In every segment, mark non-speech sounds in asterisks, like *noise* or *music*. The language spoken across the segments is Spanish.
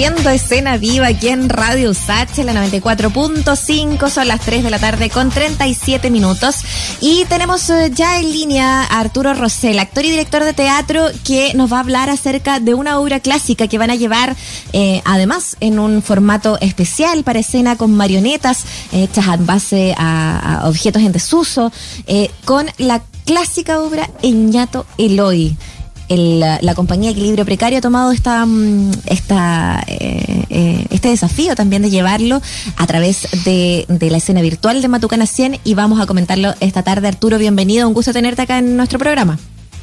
haciendo escena viva aquí en Radio Sache, la 94.5. Son las 3 de la tarde con 37 minutos. Y tenemos eh, ya en línea a Arturo Rosell, actor y director de teatro, que nos va a hablar acerca de una obra clásica que van a llevar, eh, además, en un formato especial para escena con marionetas hechas en base a, objetos en desuso, eh, con la clásica obra Eñato Eloy el, la compañía Equilibrio Precario ha tomado esta, mm, esta, eh, eh, este desafío también de llevarlo a través de, de, la escena virtual de Matucana 100 y vamos a comentarlo esta tarde. Arturo, bienvenido, un gusto tenerte acá en nuestro programa.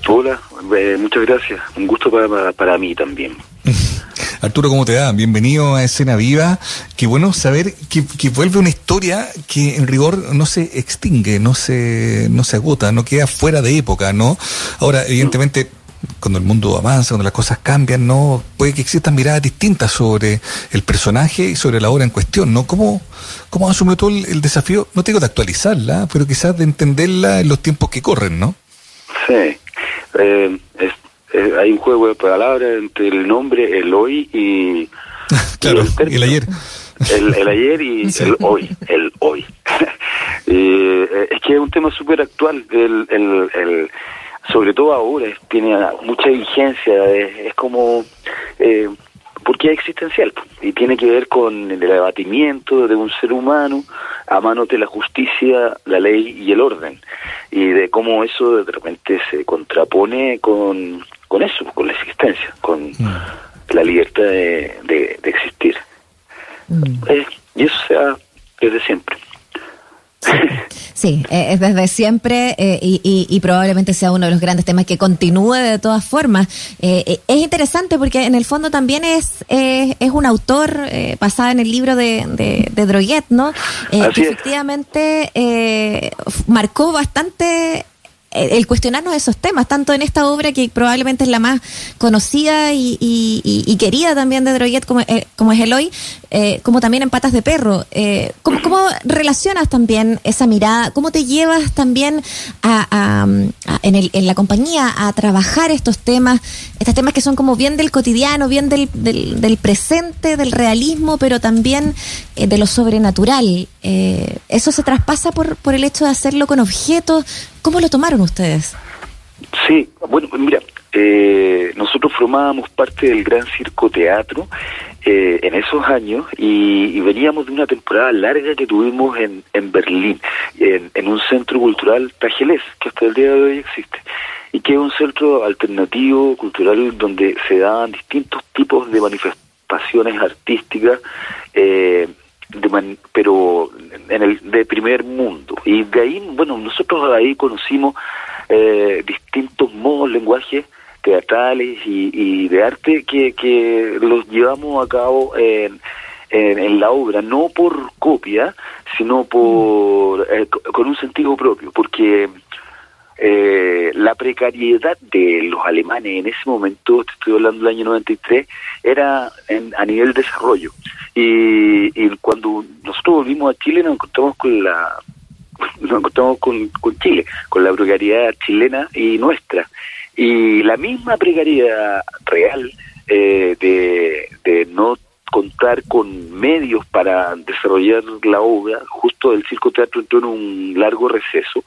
Hola, eh, muchas gracias, un gusto para, para, para mí también. *laughs* Arturo, ¿cómo te da? Bienvenido a Escena Viva. Qué bueno saber que, que, vuelve una historia que en rigor no se extingue, no se, no se agota, no queda fuera de época, ¿no? Ahora, evidentemente, cuando el mundo avanza, cuando las cosas cambian, no puede que existan miradas distintas sobre el personaje y sobre la obra en cuestión, ¿no? ¿Cómo, cómo asume todo el, el desafío, no tengo de actualizarla, pero quizás de entenderla en los tiempos que corren, ¿no? Sí, eh, es, eh, hay un juego de palabras entre el nombre, el hoy y... *laughs* claro, y el, el, ayer. El, el ayer y *laughs* sí. el hoy, el hoy. *laughs* eh, es que es un tema súper actual, el, el, el sobre todo ahora, tiene mucha vigencia, es, es como... Eh, porque es existencial y tiene que ver con el abatimiento de un ser humano a manos de la justicia, la ley y el orden y de cómo eso de repente se contrapone con, con eso, con la existencia, con mm. la libertad de, de, de existir. Mm. Eh, y eso se da desde siempre. Sí, eh, es desde siempre eh, y, y, y, probablemente sea uno de los grandes temas que continúe de todas formas. Eh, es interesante porque en el fondo también es, es un autor basado en el libro de, de, de Droguet, ¿no? que efectivamente marcó bastante el cuestionarnos esos temas, tanto en esta obra que probablemente es la más conocida y, y, y querida también de Droguet como, eh, como es Eloy, eh, como también en Patas de Perro. Eh, ¿cómo, ¿cómo, relacionas también esa mirada? ¿Cómo te llevas también a, a, en, el, en, la compañía a trabajar estos temas, estos temas que son como bien del cotidiano, bien del, del, del presente, del realismo, pero también de lo sobrenatural? ¿Eso se traspasa por, por el hecho de hacerlo con objetos? ¿Cómo lo tomaron ustedes? Sí, bueno, mira, eh, nosotros formábamos parte del Gran Circo Teatro eh, en esos años y, veníamos de una temporada larga que tuvimos en, en Berlín, en, en, un centro cultural Tajelés, que hasta el día de hoy existe, y que es un centro alternativo cultural donde se dan distintos tipos de manifestaciones artísticas. Eh, de man, pero en el de primer mundo. Y de ahí bueno nosotros ahí conocimos eh, distintos modos lenguajes teatrales y, y, de arte que, que los llevamos a cabo en, en, la obra no por copia sino por eh, con un sentido propio porque eh, la precariedad de los alemanes en ese momento, te estoy hablando del año 93, era en, a nivel de desarrollo. Y, y, cuando nosotros volvimos a Chile nos encontramos con la *laughs* nos encontramos con, con Chile, con la precariedad chilena y nuestra. Y la misma precariedad real eh, de, de no contar con medios para desarrollar la obra, justo el circo teatro entró en un largo receso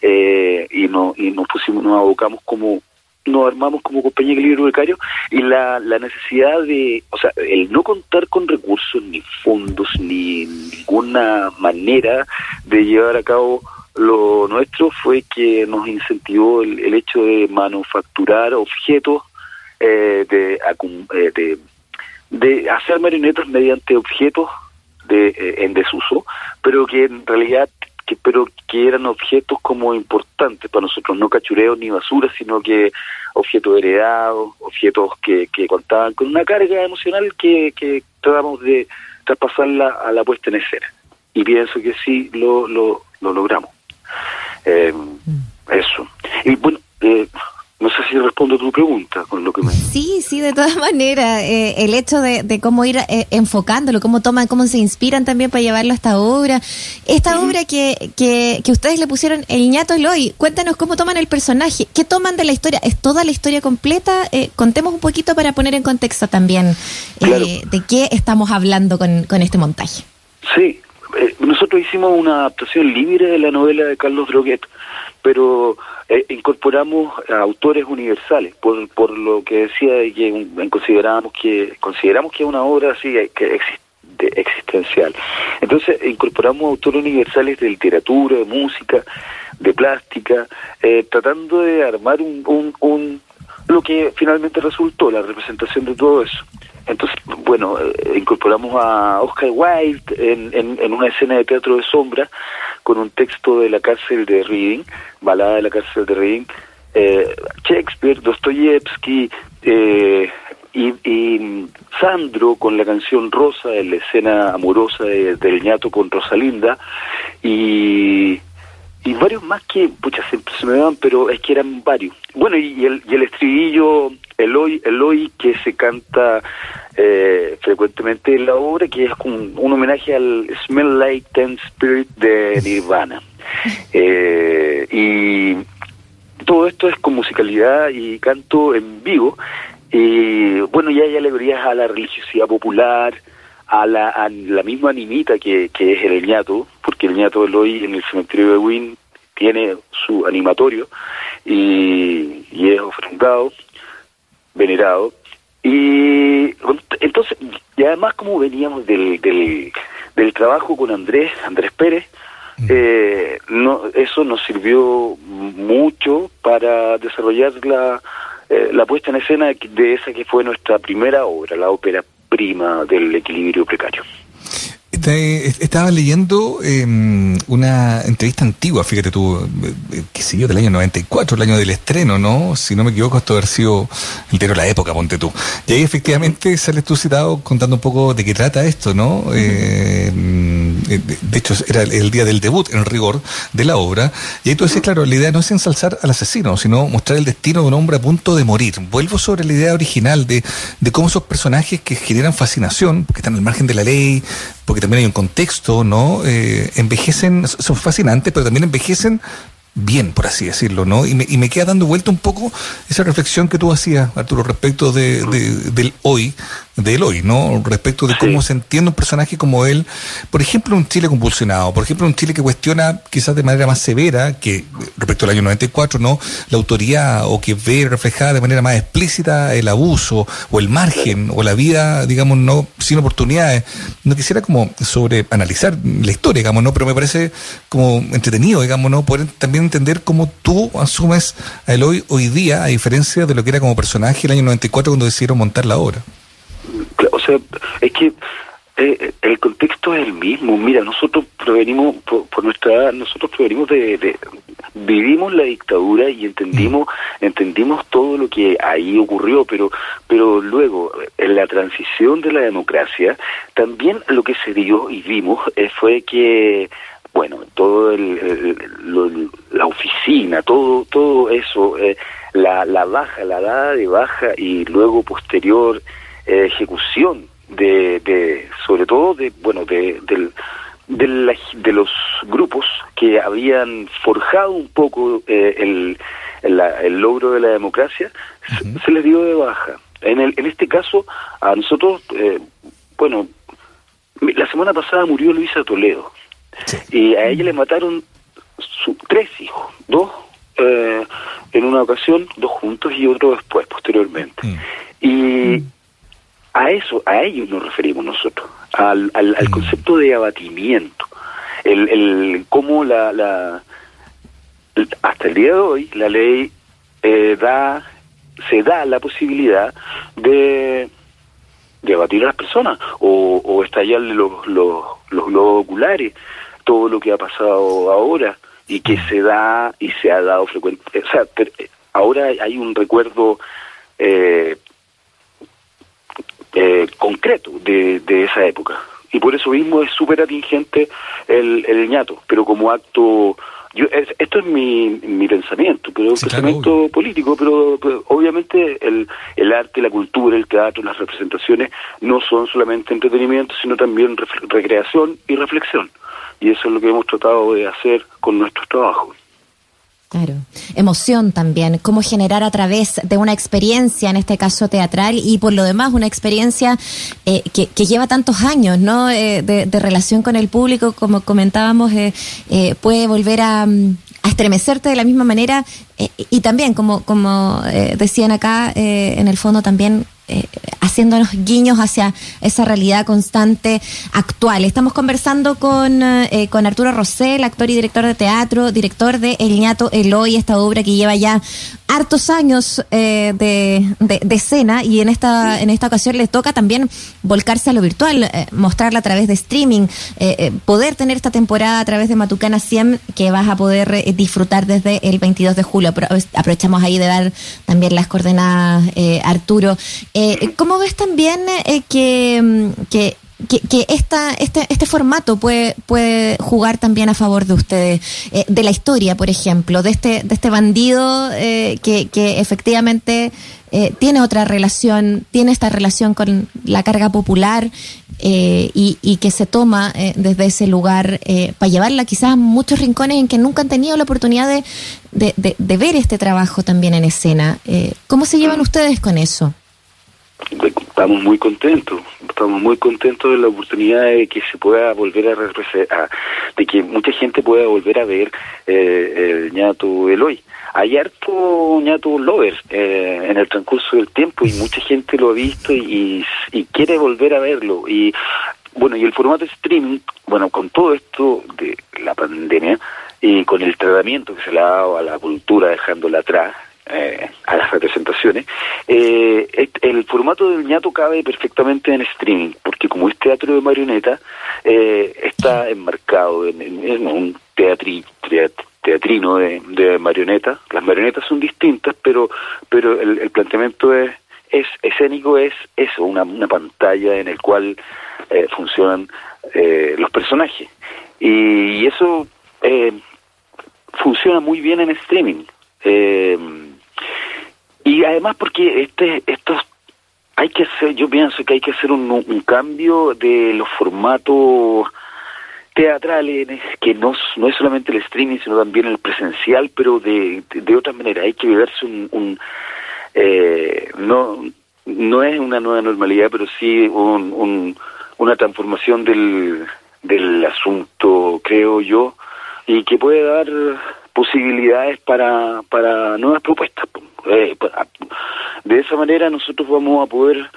eh, y no y nos pusimos, nos abocamos como nos armamos como compañía de equilibrio becario y la, la necesidad de, o sea, el no contar con recursos, ni fondos, ni ninguna manera de llevar a cabo lo nuestro fue que nos incentivó el, el hecho de manufacturar objetos eh, de, eh, de de hacer marionetas mediante objetos de, eh, en desuso, pero que en realidad que, pero que eran objetos como importantes para nosotros, no cachureos ni basura, sino que objetos heredados, objetos que, que contaban con una carga emocional que, que tratamos de traspasarla a la puesta en escena. Y pienso que sí lo, lo, lo logramos. Eh, mm. Eso. Y bueno, eh, No sé si respondo a tu pregunta con lo que me... Sí, sí, de todas maneras. Eh, el hecho de, cómo ir eh, enfocándolo, cómo toman, cómo se inspiran también para llevarlo a esta obra. Esta obra que, que, ustedes le pusieron El ñato Eloy, cuéntanos cómo toman el personaje, qué toman de la historia, ¿es toda la historia completa? Eh, contemos un poquito para poner en contexto también de qué estamos hablando con, con este montaje. Sí, nosotros hicimos una adaptación libre de la novela de Carlos Droguet, pero eh, incorporamos autores universales, por, por lo que decía de consideramos que consideramos que es una obra así eh, que existencial. Entonces incorporamos autores universales de literatura, de música, de plástica, eh, tratando de armar un, un, un lo que finalmente resultó, la representación de todo eso. Entonces, bueno, incorporamos a Oscar Wilde en, en, una escena de teatro de sombra con un texto de la cárcel de Reading, balada de la cárcel de Reading, eh, Shakespeare, Dostoyevsky eh, y, Sandro con la canción Rosa en la escena amorosa del ñato con Rosalinda y, y varios más que, pucha, siempre se me van, pero es que eran varios. Bueno, y, el, y el estribillo Eloy, Eloy que se canta eh, frecuentemente en la obra, que es un, un homenaje al Smell Like Ten Spirit de Nirvana. *laughs* Eh, y todo esto es con musicalidad y canto en vivo. Y bueno, ya hay alegorías a la religiosidad popular, a la, a la misma animita que, que es el ñato, porque el ñato Eloy en el cementerio de Wynn tiene su animatorio y, y es ofrendado, venerado. Y entonces, y además como veníamos del, del, del trabajo con Andrés, Andrés Pérez, eh, no, eso nos sirvió mucho para desarrollar la, eh, la puesta en escena de esa que fue nuestra primera obra, la ópera prima del equilibrio precario. Estaba leyendo em, una entrevista antigua, fíjate tú, eh, que siguió del año 94, el año del estreno, ¿no? Si no me equivoco, esto haber sido entero la época, ponte tú. Y ahí efectivamente sales tú citado contando un poco de qué trata esto, ¿no? eh, eh, de hecho era el día del debut en rigor de la obra, y ahí tú decías, claro, la idea no es ensalzar al asesino, sino mostrar el destino de un hombre a punto de morir. Vuelvo sobre la idea original de, de cómo esos personajes que generan fascinación, porque están al margen de la ley, porque también hay un contexto, ¿no? Eh, envejecen, son fascinantes, pero también envejecen bien, por así decirlo, ¿no? Y me, y me queda dando vuelta un poco esa reflexión que tú hacías, Arturo, respecto de, del hoy, del hoy, ¿no? Respecto de cómo se entiende un personaje como él, por ejemplo, un Chile convulsionado, por ejemplo, un Chile que cuestiona quizás de manera más severa que respecto al año 94, ¿no? La autoría o que ve reflejada de manera más explícita el abuso o el margen o la vida, digamos, no sin oportunidades. No quisiera como sobre analizar la historia, digamos, ¿no? Pero me parece como entretenido, digamos, ¿no? Poder también entender cómo tú asumes a hoy hoy día, a diferencia de lo que era como personaje el año 94 cuando decidieron montar la obra. O sea, es que eh, el contexto es el mismo. Mira, nosotros provenimos, por, nuestra edad, nosotros provenimos de, vivimos la dictadura y entendimos mm. entendimos todo lo que ahí ocurrió pero pero luego en la transición de la democracia también lo que se dio y vimos eh, fue que bueno todo el, la oficina todo todo eso eh, la, la baja la dada de baja y luego posterior eh, ejecución de, de, sobre todo de, bueno, de, de, de, los grupos que habían forjado un poco eh, el, el, logro de la democracia, se, les dio de baja. En, el, en este caso, a nosotros, eh, bueno, la semana pasada murió Luisa Toledo y a ella le mataron su, tres hijos, dos en una ocasión, dos juntos y otro después, posteriormente. Mm. Y a eso, a ello nos referimos nosotros, al, al, mm. concepto de abatimiento, el, el cómo la, la, hasta el día de hoy la ley eh, da, se da la posibilidad de, de abatir a las personas o, o estallarle los, los, los globos oculares, todo lo que ha pasado ahora y que se da y se ha dado frecuente, o sea, eh, ahora hay un recuerdo eh, eh, concreto de, de, esa época. Y por eso mismo es súper atingente el, el ñato, pero como acto yo esto es mi, mi pensamiento, pero es un pensamiento político, pero, obviamente el, el arte, la cultura, el teatro, las representaciones no son solamente entretenimiento, sino también recreación y reflexión. Y eso es lo que hemos tratado de hacer con nuestros trabajos. Claro. Emoción también, cómo generar a través de una experiencia, en este caso teatral, y por lo demás una experiencia eh, que, lleva tantos años, ¿no? Eh, de, relación con el público, como comentábamos, eh, puede volver a, estremecerte de la misma manera y también, como, como decían acá, en el fondo también eh, haciéndonos guiños hacia esa realidad constante actual. Estamos conversando con, eh, con Arturo Rosell, actor y director de teatro, director de El ñato Eloy, esta obra que lleva ya hartos años eh, de, de, escena y en esta, en esta ocasión les toca también volcarse a lo virtual, mostrarla a través de streaming, poder tener esta temporada a través de Matucana 100 que vas a poder disfrutar desde el 22 de julio. Aprovechamos ahí de dar también las coordenadas, Arturo. Eh, ¿Cómo ves también eh, mm, que, que, que, esta, este, este formato puede, puede jugar también a favor de ustedes? Eh, de la historia, por ejemplo, de este, de este bandido eh, que, que efectivamente tiene otra relación, tiene esta relación con la carga popular y, y, que se toma desde ese lugar para llevarla quizás a muchos rincones en que nunca han tenido la oportunidad de, de, de ver este trabajo también en escena. ¿Cómo se llevan ustedes con eso? Estamos muy contentos, estamos muy contentos de la oportunidad de que se pueda volver a, de que mucha gente pueda volver a ver eh, el ñato Eloy. Hay harto ñato lovers eh, en el transcurso del tiempo y mucha gente lo ha visto y, y quiere volver a verlo. Y bueno, y el formato streaming, bueno, con todo esto de la pandemia y con el tratamiento que se le ha dado a la cultura dejándola atrás, eh, a las representaciones, eh, el formato del ñato cabe perfectamente en streaming, porque como es teatro de marioneta, eh, está enmarcado en, un teatri, teatrino de, de marioneta. Las marionetas son distintas, pero, pero el, planteamiento es, es escénico, es eso, una, una pantalla en el cual eh, funcionan los personajes. Y, eso funciona muy bien en streaming. Eh, y además porque este estos hay que hacer, yo pienso que hay que hacer un, un cambio de los formatos teatrales, que no, no es solamente el streaming, sino también el presencial, pero de, de, otra manera. Hay que viverse un... un eh, no, no es una nueva normalidad, pero sí un, un, una transformación del, del asunto, creo yo, y que puede dar posibilidades para, para nuevas propuestas. Eh, de esa manera nosotros vamos a poder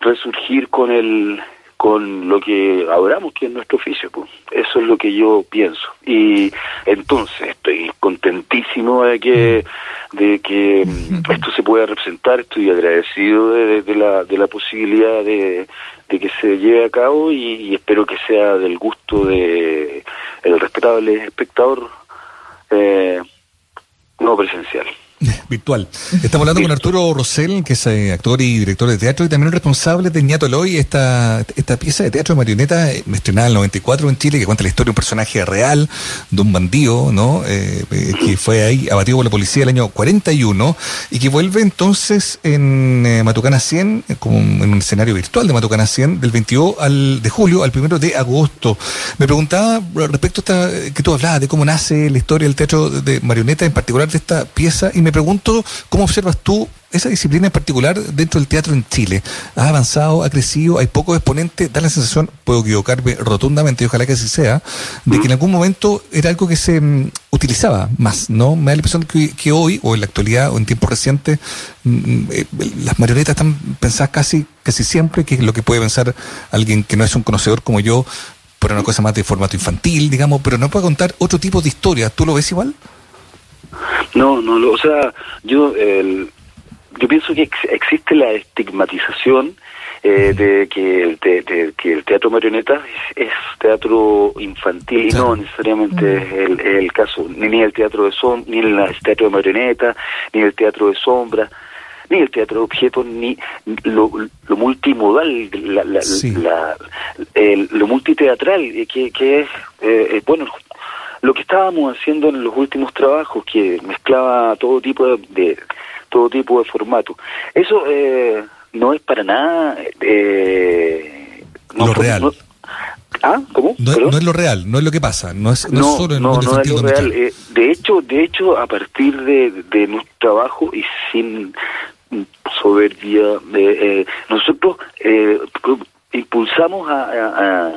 resurgir con el con lo que adoramos que es nuestro oficio pues. eso es lo que yo pienso y entonces estoy contentísimo de que de que mm, esto se pueda representar estoy agradecido de, la de la posibilidad de, de que se lleve a cabo y, espero que sea del gusto de el respetable espectador eh, no presencial *laughs* virtual. Estamos hablando con Arturo Rosell, que es eh, actor y director de teatro y también responsable de Ñato Eloy, esta, esta pieza de teatro de marioneta eh, estrenada en el 94 en Chile, que cuenta la historia de un personaje real, de un bandido, ¿no? Eh, que fue ahí abatido por la policía el año 41 y que vuelve entonces en Matucana 100, como en un escenario virtual de Matucana 100, del 22 al, de julio al 1 de agosto. Me preguntaba respecto a esta, que tú hablabas de cómo nace la historia del teatro de marioneta, en particular de esta pieza, y me pregunto cómo observas tú esa disciplina en particular dentro del teatro en Chile. Ha avanzado, ha crecido, hay pocos exponentes, da la sensación, puedo equivocarme rotundamente, y ojalá que así sea, de que en algún momento era algo que se mm, utilizaba más, ¿no? Me da la impresión que, hoy, o en la actualidad, o en tiempos recientes, mm, mm, eh, las marionetas están pensadas casi, casi siempre, que es lo que puede pensar alguien que no es un conocedor como yo, por una cosa más de formato infantil, digamos, pero no puede contar otro tipo de historia. ¿Tú lo ves igual? No, no, o sea, yo, el, yo pienso que existe la estigmatización eh, de, que el, que el teatro marioneta es, teatro infantil y no necesariamente es el, el, caso, ni, el teatro de som ni el teatro de marioneta, ni el teatro de sombra, ni el teatro de objetos, ni lo, lo multimodal, la, la, lo multiteatral, que, que es, eh, eh bueno, lo que estábamos haciendo en los últimos trabajos, que mezclaba todo tipo de, de todo tipo de formato. Eso eh, no es para nada eh, lo real. No, ¿Ah? ¿Cómo? No, es lo real, no es lo que pasa, no es, no, es solo en no, no es lo real. Eh, de hecho, de hecho, a partir de, de nuestro trabajo y sin soberbia, eh, nosotros eh, impulsamos a,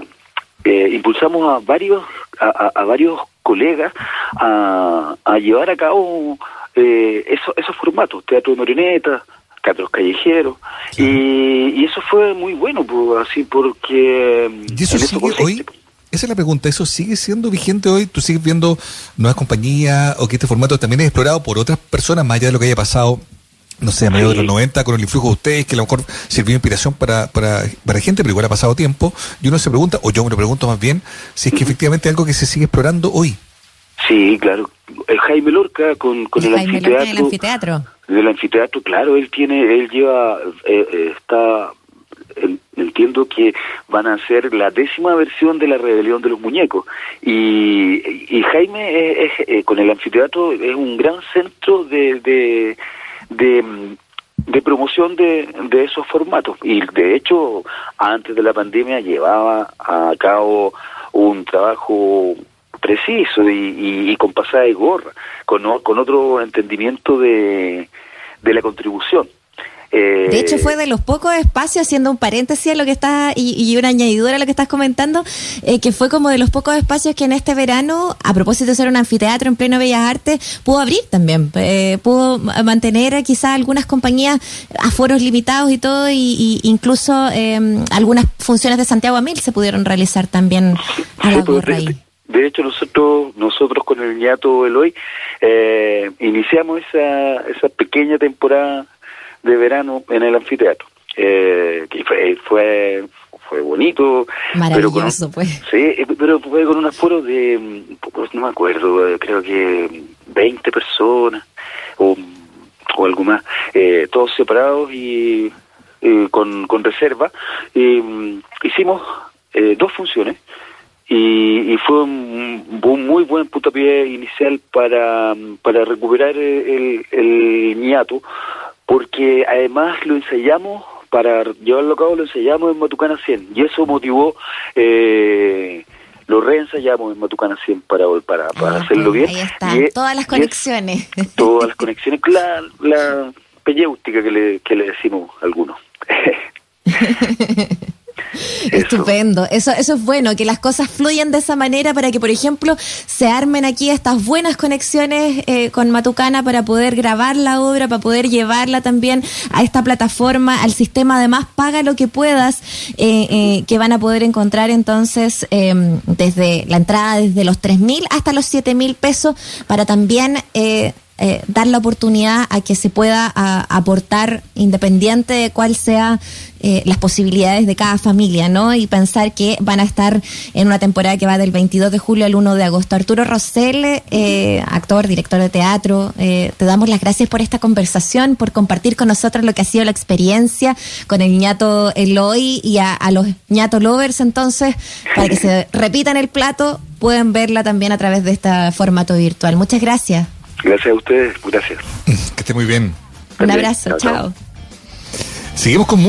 eh, impulsamos a varios a, a varios colegas a, a, llevar a cabo eh, eso, esos formatos, teatro de marionetas, teatros callejeros, y, y, eso fue muy bueno, pues, así porque... ¿Y eso sigue hoy? Esa es la pregunta, ¿eso sigue siendo vigente hoy? ¿Tú sigues viendo nuevas compañías o que este formato también es explorado por otras personas, más allá de lo que haya pasado no sé, a mediados de los 90 con el influjo de ustedes, que a lo mejor sirvió de inspiración para, para, para gente, pero igual ha pasado tiempo, y uno se pregunta, o yo me lo pregunto más bien, si es que efectivamente es algo que se sigue explorando hoy. Sí, claro. El Jaime Lorca con, con el, anfiteatro, el anfiteatro. Del anfiteatro, claro, él tiene, él lleva, eh, eh, está, entiendo que van a ser la décima versión de la rebelión de los muñecos. Y, y Jaime es, eh, con el anfiteatro es un gran centro de, de, de promoción de, de, esos formatos. Y de hecho, antes de la pandemia llevaba a cabo un trabajo preciso y, y, con pasada de gorra, con, con otro entendimiento de, de la contribución. De hecho, fue de los pocos espacios, haciendo un paréntesis a lo que está y, una añadidura a lo que estás comentando, eh, que fue como de los pocos espacios que en este verano, a propósito de ser un anfiteatro en pleno Bellas Artes, pudo abrir también, eh, pudo mantener quizás algunas compañías a foros limitados y todo, y, incluso em, algunas funciones de Santiago a Mil se pudieron realizar también a la gorra ahí. De hecho, nosotros nosotros con el ñato Eloy eh, iniciamos esa, esa pequeña temporada de verano en el anfiteatro. Eh, que fue, fue, fue bonito. Maravilloso, pues. Sí, pero fue con un aforo de, pues no me acuerdo, creo que 20 personas o, o algo más, eh, todos separados y con, con reserva. Mm, hicimos dos funciones y, y fue un, un, muy buen puntapié inicial para, para recuperar el, el ñato, porque además lo ensayamos, para llevarlo a cabo lo ensayamos en Matucana 100, y eso motivó... Eh, lo reensayamos en Matucana 100 para, para, para ah, hacerlo bien. Ahí están, todas las conexiones. todas las *laughs* conexiones, la, la que le, que le decimos a algunos. *laughs* *laughs* Estupendo, eso, eso es bueno, que las cosas fluyan de esa manera para que, por ejemplo, se armen aquí estas buenas conexiones eh, con Matucana para poder grabar la obra, para poder llevarla también a esta plataforma, al sistema. Además, paga lo que puedas, eh, eh, que van a poder encontrar entonces em, desde la entrada, desde los tres mil hasta los siete mil pesos, para también eh, dar la oportunidad a que se pueda aportar independiente de cuál sea eh, las posibilidades de cada familia, ¿no? Y pensar que van a estar en una temporada que va del 22 de julio al 1 de agosto. Arturo Rosell, eh, actor, director de teatro, te damos las gracias por esta conversación, por compartir con nosotros lo que ha sido la experiencia con el ñato Eloy y a, a los ñato lovers, entonces, para que se *laughs* repitan el plato, pueden verla también a través de este formato virtual. Muchas gracias. Gracias a ustedes, gracias. Que esté muy bien. Un abrazo, chao. Seguimos con